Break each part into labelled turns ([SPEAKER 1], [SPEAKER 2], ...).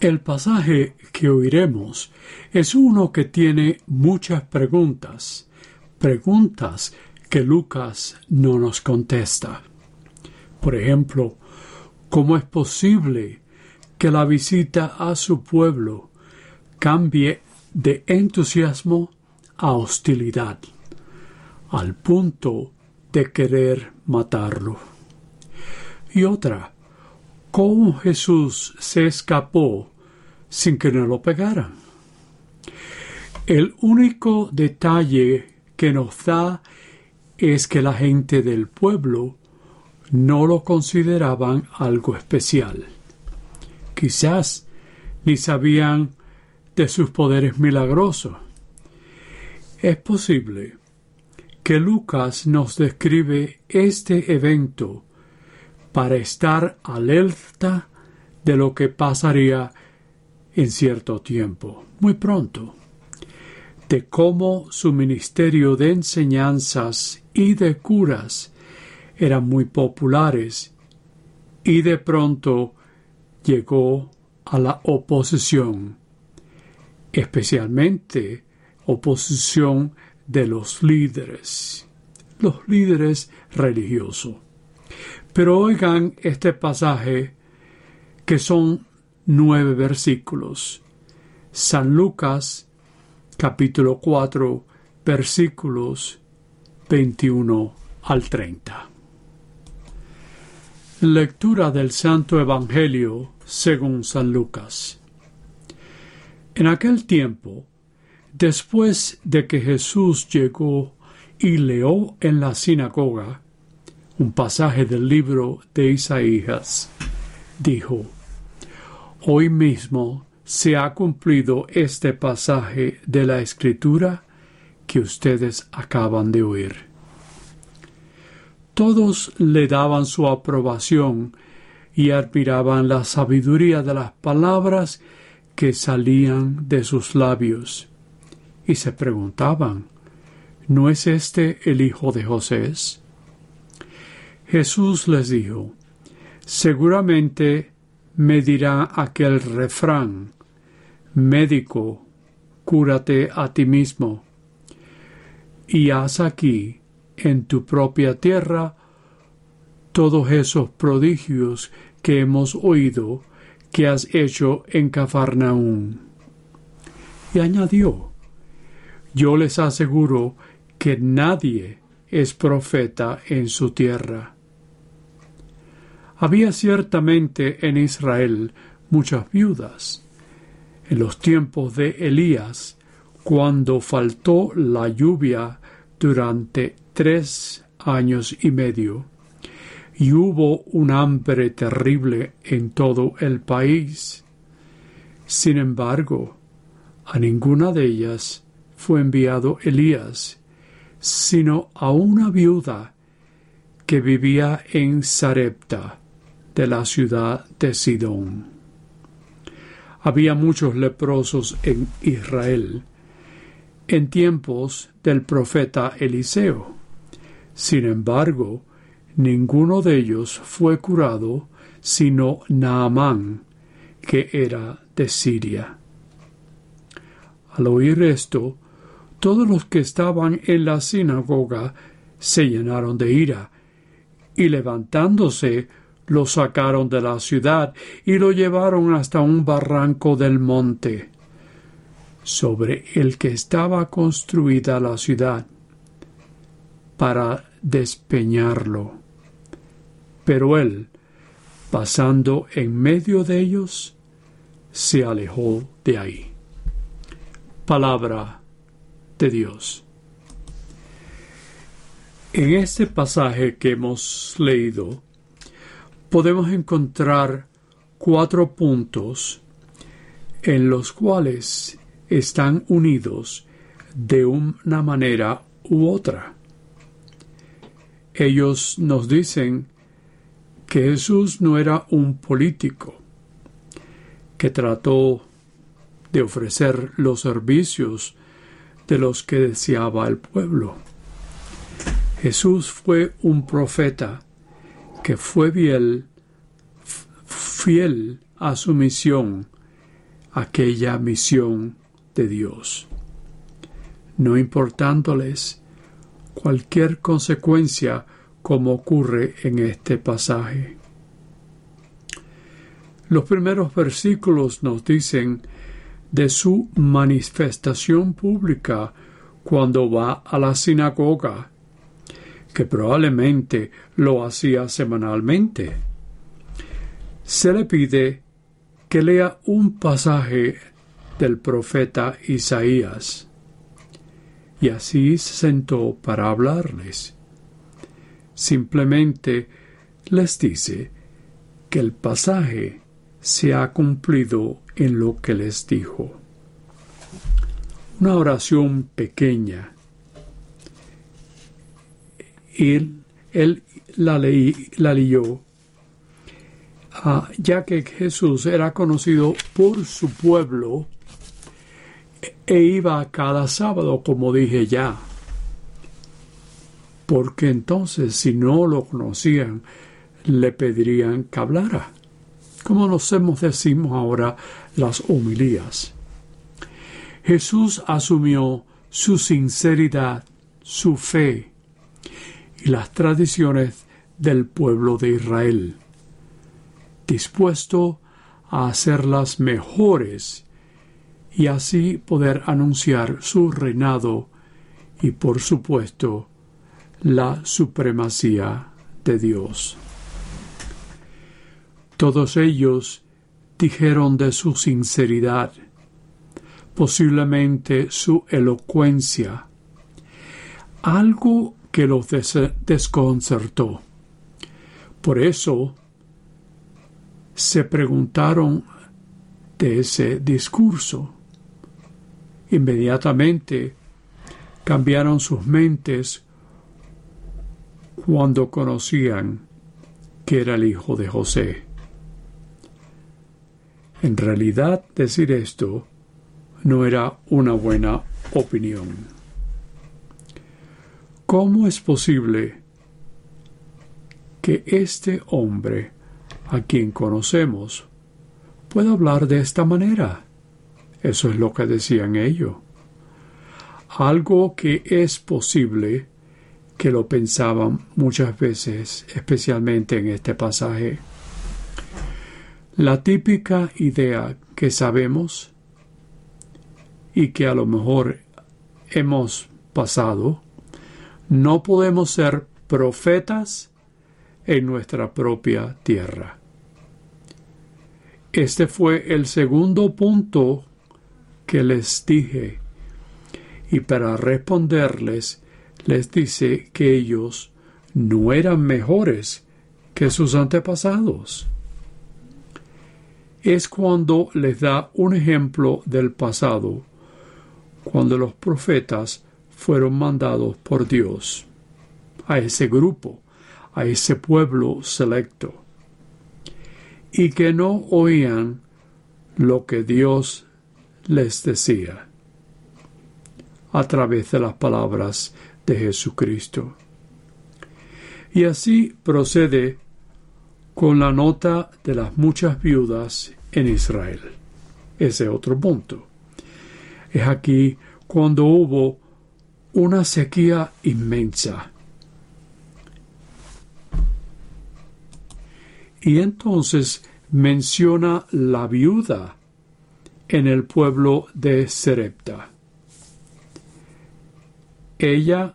[SPEAKER 1] El pasaje que oiremos es uno que tiene muchas preguntas, preguntas que Lucas no nos contesta. Por ejemplo, ¿cómo es posible que la visita a su pueblo cambie de entusiasmo a hostilidad, al punto de querer matarlo? Y otra, ¿cómo Jesús se escapó sin que no lo pegaran? El único detalle que nos da es que la gente del pueblo no lo consideraban algo especial. Quizás ni sabían de sus poderes milagrosos. Es posible que Lucas nos describe este evento para estar alerta de lo que pasaría en cierto tiempo, muy pronto de cómo su ministerio de enseñanzas y de curas eran muy populares y de pronto llegó a la oposición, especialmente oposición de los líderes, los líderes religiosos. Pero oigan este pasaje que son nueve versículos. San Lucas capítulo 4, versículos 21 al 30. Lectura del Santo Evangelio según San Lucas. En aquel tiempo, después de que Jesús llegó y leó en la sinagoga un pasaje del libro de Isaías, dijo, Hoy mismo se ha cumplido este pasaje de la Escritura que ustedes acaban de oír. Todos le daban su aprobación y admiraban la sabiduría de las palabras que salían de sus labios, y se preguntaban, ¿no es este el hijo de José? Jesús les dijo, seguramente me dirá aquel refrán, médico, cúrate a ti mismo, y haz aquí, en tu propia tierra, todos esos prodigios que hemos oído que has hecho en Cafarnaún. Y añadió, yo les aseguro que nadie es profeta en su tierra. Había ciertamente en Israel muchas viudas, en los tiempos de Elías, cuando faltó la lluvia durante tres años y medio, y hubo un hambre terrible en todo el país. Sin embargo, a ninguna de ellas fue enviado Elías, sino a una viuda que vivía en Sarepta, de la ciudad de Sidón había muchos leprosos en Israel en tiempos del profeta Eliseo. Sin embargo, ninguno de ellos fue curado sino Naamán, que era de Siria. Al oír esto, todos los que estaban en la sinagoga se llenaron de ira, y levantándose lo sacaron de la ciudad y lo llevaron hasta un barranco del monte, sobre el que estaba construida la ciudad, para despeñarlo. Pero él, pasando en medio de ellos, se alejó de ahí. Palabra de Dios. En este pasaje que hemos leído, podemos encontrar cuatro puntos en los cuales están unidos de una manera u otra. Ellos nos dicen que Jesús no era un político que trató de ofrecer los servicios de los que deseaba el pueblo. Jesús fue un profeta que fue fiel, fiel a su misión, aquella misión de Dios, no importándoles cualquier consecuencia como ocurre en este pasaje. Los primeros versículos nos dicen de su manifestación pública cuando va a la sinagoga, que probablemente lo hacía semanalmente. Se le pide que lea un pasaje del profeta Isaías. Y así se sentó para hablarles. Simplemente les dice que el pasaje se ha cumplido en lo que les dijo. Una oración pequeña. Él, él la, la leyó, ah, ya que Jesús era conocido por su pueblo e iba cada sábado, como dije ya. Porque entonces, si no lo conocían, le pedirían que hablara como nos hemos decimos ahora las homilías. Jesús asumió su sinceridad, su fe las tradiciones del pueblo de Israel, dispuesto a hacerlas mejores y así poder anunciar su reinado y por supuesto la supremacía de Dios. Todos ellos dijeron de su sinceridad, posiblemente su elocuencia, algo que los desconcertó. Por eso se preguntaron de ese discurso. Inmediatamente cambiaron sus mentes cuando conocían que era el hijo de José. En realidad decir esto no era una buena opinión. ¿Cómo es posible que este hombre, a quien conocemos, pueda hablar de esta manera? Eso es lo que decían ellos. Algo que es posible que lo pensaban muchas veces, especialmente en este pasaje. La típica idea que sabemos y que a lo mejor hemos pasado, no podemos ser profetas en nuestra propia tierra. Este fue el segundo punto que les dije y para responderles les dice que ellos no eran mejores que sus antepasados es cuando les da un ejemplo del pasado, cuando los profetas fueron mandados por Dios a ese grupo, a ese pueblo selecto, y que no oían lo que Dios les decía a través de las palabras de Jesucristo. Y así procede con la nota de las muchas viudas en Israel. Ese otro punto. Es aquí cuando hubo una sequía inmensa. Y entonces menciona la viuda en el pueblo de Serepta. Ella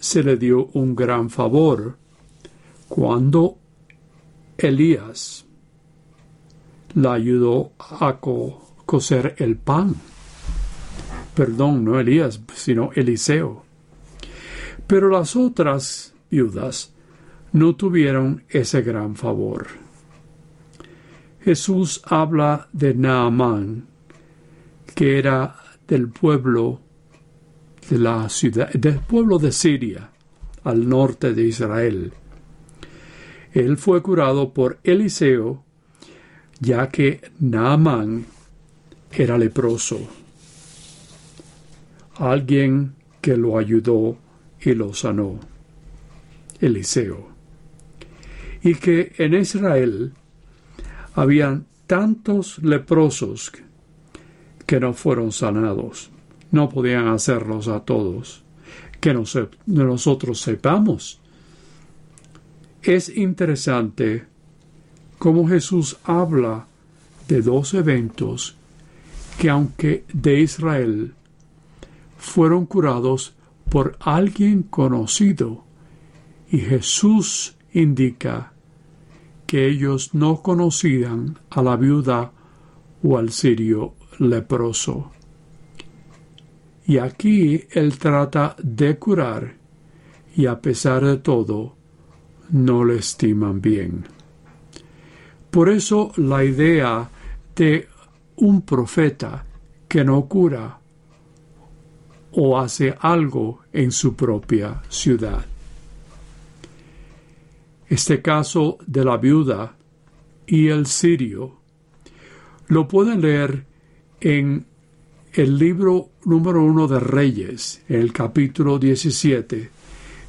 [SPEAKER 1] se le dio un gran favor cuando Elías la ayudó a coser el pan. Perdón, no Elías, sino Eliseo. Pero las otras viudas no tuvieron ese gran favor. Jesús habla de Naamán, que era del pueblo de la ciudad, del pueblo de Siria, al norte de Israel. Él fue curado por Eliseo, ya que Naamán era leproso. Alguien que lo ayudó y lo sanó. Eliseo. Y que en Israel habían tantos leprosos que no fueron sanados. No podían hacerlos a todos. Que nosotros sepamos. Es interesante cómo Jesús habla de dos eventos que aunque de Israel fueron curados por alguien conocido y Jesús indica que ellos no conocían a la viuda o al sirio leproso. Y aquí él trata de curar y a pesar de todo no le estiman bien. Por eso la idea de un profeta que no cura o hace algo en su propia ciudad. Este caso de la viuda y el sirio lo pueden leer en el libro número uno de Reyes, en el capítulo 17,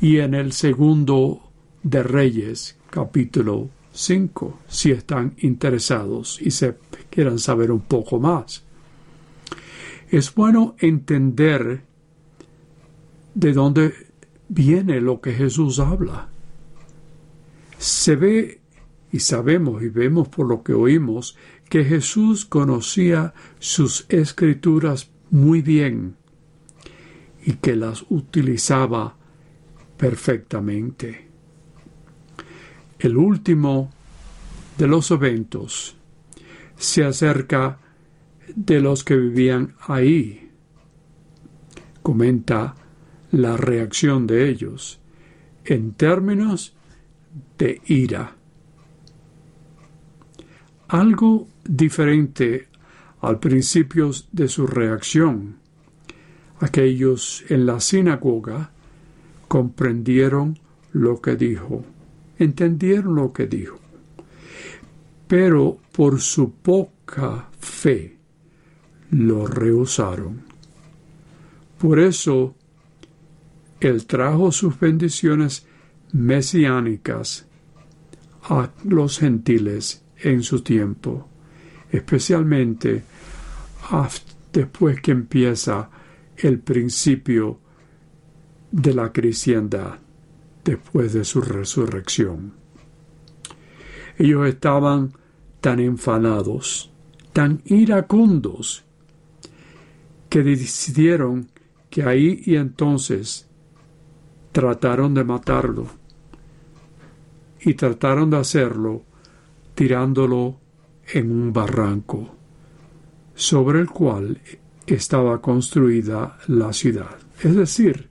[SPEAKER 1] y en el segundo de Reyes, capítulo 5, si están interesados y se quieran saber un poco más. Es bueno entender de dónde viene lo que Jesús habla. Se ve y sabemos y vemos por lo que oímos que Jesús conocía sus escrituras muy bien y que las utilizaba perfectamente. El último de los eventos se acerca de los que vivían ahí. Comenta la reacción de ellos en términos de ira. Algo diferente al principio de su reacción. Aquellos en la sinagoga comprendieron lo que dijo, entendieron lo que dijo, pero por su poca fe lo rehusaron. Por eso él trajo sus bendiciones mesiánicas a los gentiles en su tiempo, especialmente después que empieza el principio de la cristiandad, después de su resurrección. Ellos estaban tan enfadados, tan iracundos, que decidieron que ahí y entonces trataron de matarlo y trataron de hacerlo tirándolo en un barranco sobre el cual estaba construida la ciudad, es decir,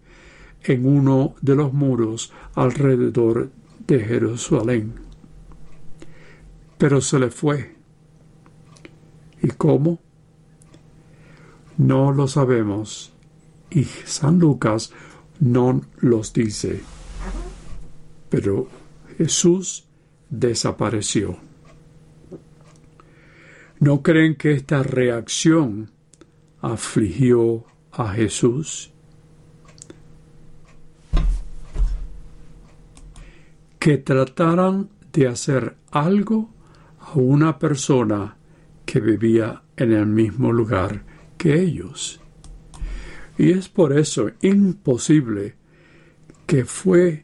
[SPEAKER 1] en uno de los muros alrededor de Jerusalén. Pero se le fue. ¿Y cómo? No lo sabemos. Y San Lucas no los dice. Pero Jesús desapareció. ¿No creen que esta reacción afligió a Jesús? Que trataran de hacer algo a una persona que vivía en el mismo lugar que ellos. Y es por eso imposible que fue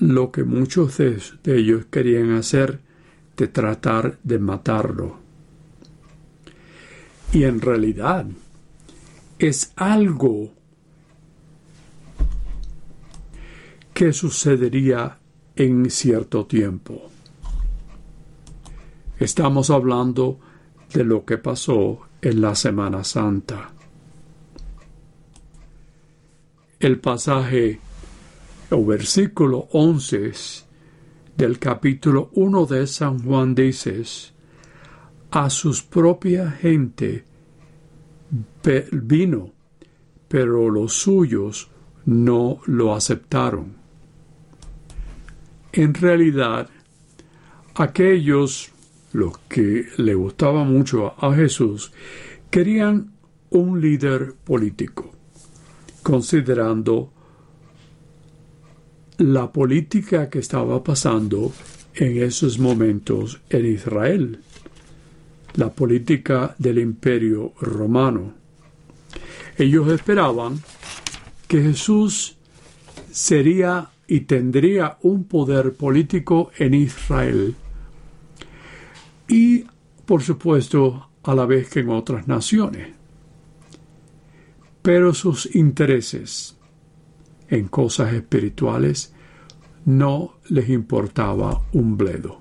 [SPEAKER 1] lo que muchos de, ellos querían hacer de tratar de matarlo. Y en realidad es algo que sucedería en cierto tiempo. Estamos hablando de lo que pasó en la Semana Santa el pasaje o versículo 11 del capítulo 1 de San Juan dice, a sus propia gente vino, pero los suyos no lo aceptaron. En realidad, aquellos, los que le gustaba mucho a Jesús, querían un líder político, considerando la política que estaba pasando en esos momentos en Israel, la política del imperio romano. Ellos esperaban que Jesús sería y tendría un poder político en Israel y, por supuesto, a la vez que en otras naciones. Pero sus intereses en cosas espirituales no les importaba un bledo.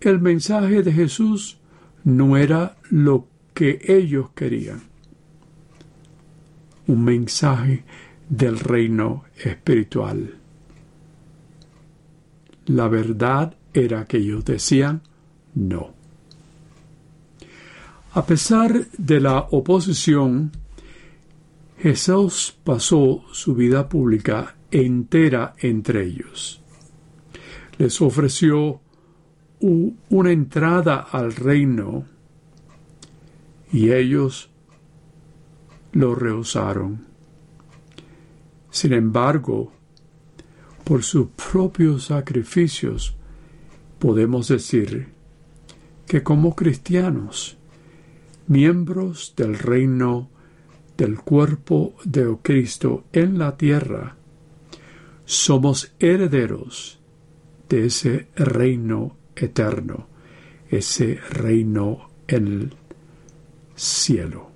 [SPEAKER 1] El mensaje de Jesús no era lo que ellos querían. Un mensaje del reino espiritual. La verdad era que ellos decían no. A pesar de la oposición, Jesús pasó su vida pública entera entre ellos. Les ofreció una entrada al reino y ellos lo rehusaron. Sin embargo, por sus propios sacrificios, podemos decir que como cristianos, miembros del reino del cuerpo de Cristo en la tierra, somos herederos de ese reino eterno, ese reino en el cielo.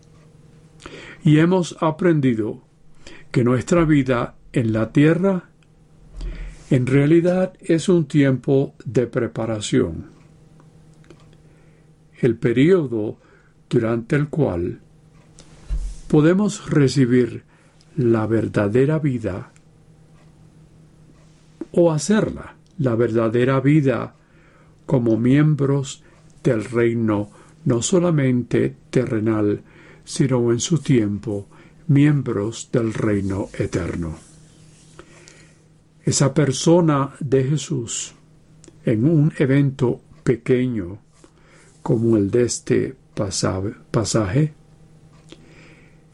[SPEAKER 1] Y hemos aprendido que nuestra vida en la tierra en realidad es un tiempo de preparación. El periodo durante el cual podemos recibir la verdadera vida o hacerla, la verdadera vida, como miembros del reino no solamente terrenal, sino en su tiempo, miembros del reino eterno. Esa persona de Jesús, en un evento pequeño como el de este pasaje,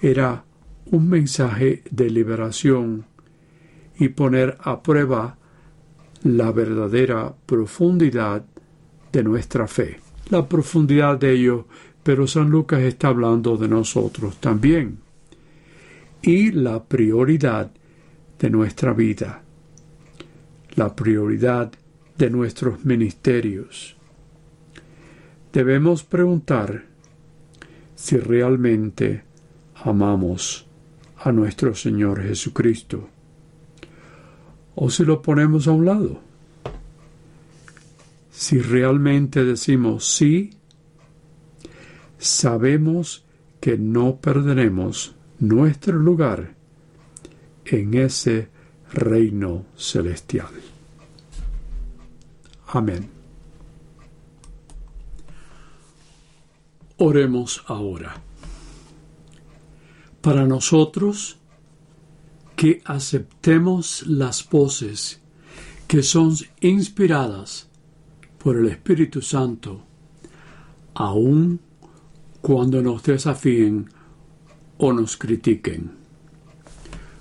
[SPEAKER 1] era un mensaje de liberación y poner a prueba la verdadera profundidad de nuestra fe. La profundidad de ello, pero San Lucas está hablando de nosotros también. Y la prioridad de nuestra vida, la prioridad de nuestros ministerios. Debemos preguntar si realmente amamos a nuestro Señor Jesucristo o si lo ponemos a un lado. Si realmente decimos sí, sabemos que no perderemos nuestro lugar en ese reino celestial. Amén. Oremos ahora. Para nosotros, que aceptemos las voces que son inspiradas por el Espíritu Santo, aun cuando nos desafíen o nos critiquen.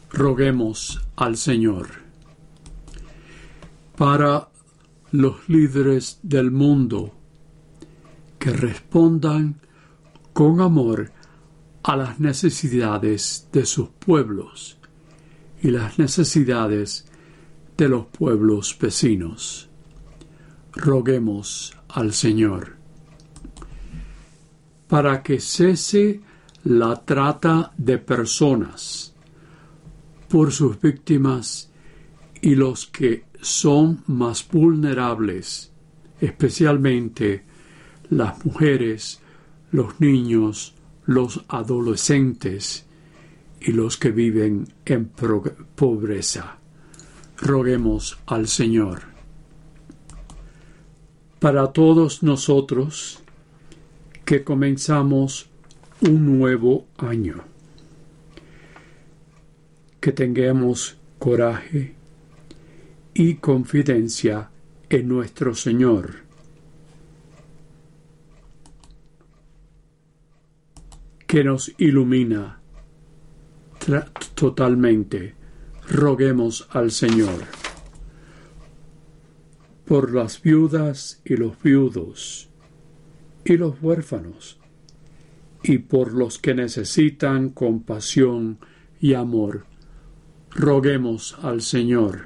[SPEAKER 1] Roguemos al Señor. Para los líderes del mundo que respondan con amor a las necesidades de sus pueblos y las necesidades de los pueblos vecinos. Roguemos al Señor para que cese la trata de personas por sus víctimas y los que son más vulnerables, especialmente las mujeres, los niños, los adolescentes y los que viven en pobreza. Roguemos al Señor. Para todos nosotros que comenzamos un nuevo año. Que tengamos coraje y confidencia en nuestro Señor. Que nos ilumina totalmente. Roguemos al Señor por las viudas y los viudos y los huérfanos y por los que necesitan compasión y amor. Roguemos al Señor.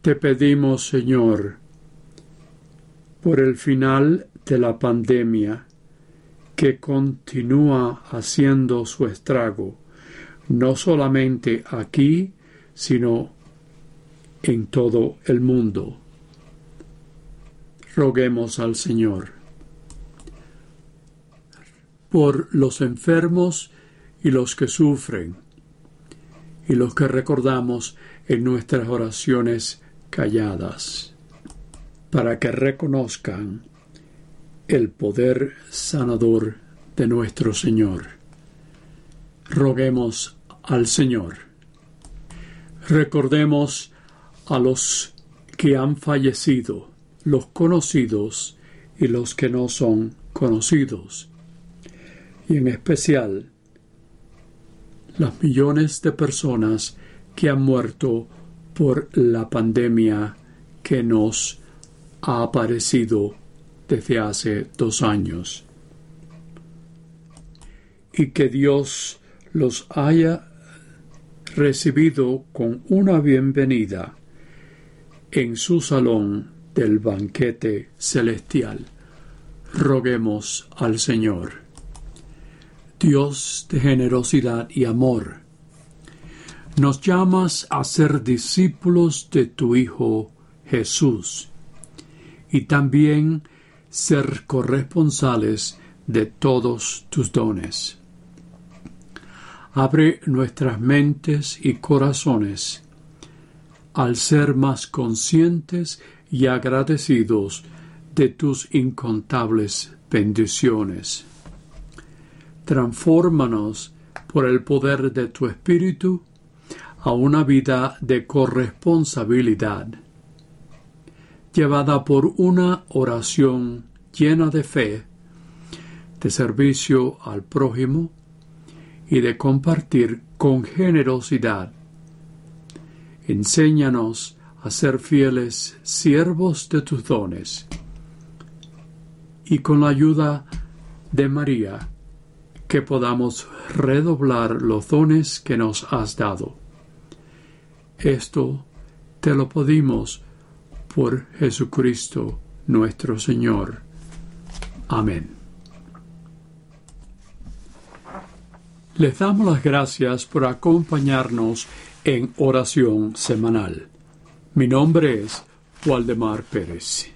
[SPEAKER 1] Te pedimos, Señor, por el final de la pandemia que continúa haciendo su estrago, no solamente aquí, sino en todo el mundo. Roguemos al Señor por los enfermos y los que sufren, y los que recordamos en nuestras oraciones calladas, para que reconozcan el poder sanador de nuestro Señor. Roguemos al Señor. Recordemos a los que han fallecido, los conocidos y los que no son conocidos, y en especial las millones de personas que han muerto por la pandemia que nos ha aparecido desde hace dos años. Y que Dios los haya recibido con una bienvenida en su salón del banquete celestial. Roguemos al Señor. Dios de generosidad y amor, nos llamas a ser discípulos de tu Hijo Jesús y también ser corresponsales de todos tus dones. Abre nuestras mentes y corazones al ser más conscientes y agradecidos de tus incontables bendiciones. Transfórmanos por el poder de tu Espíritu a una vida de corresponsabilidad, llevada por una oración llena de fe, de servicio al prójimo y de compartir con generosidad. Enséñanos a ser fieles siervos de tus dones y con la ayuda de María que podamos redoblar los dones que nos has dado. Esto te lo pedimos por Jesucristo nuestro Señor. Amén. Les damos las gracias por acompañarnos en oración semanal. Mi nombre es Waldemar Pérez.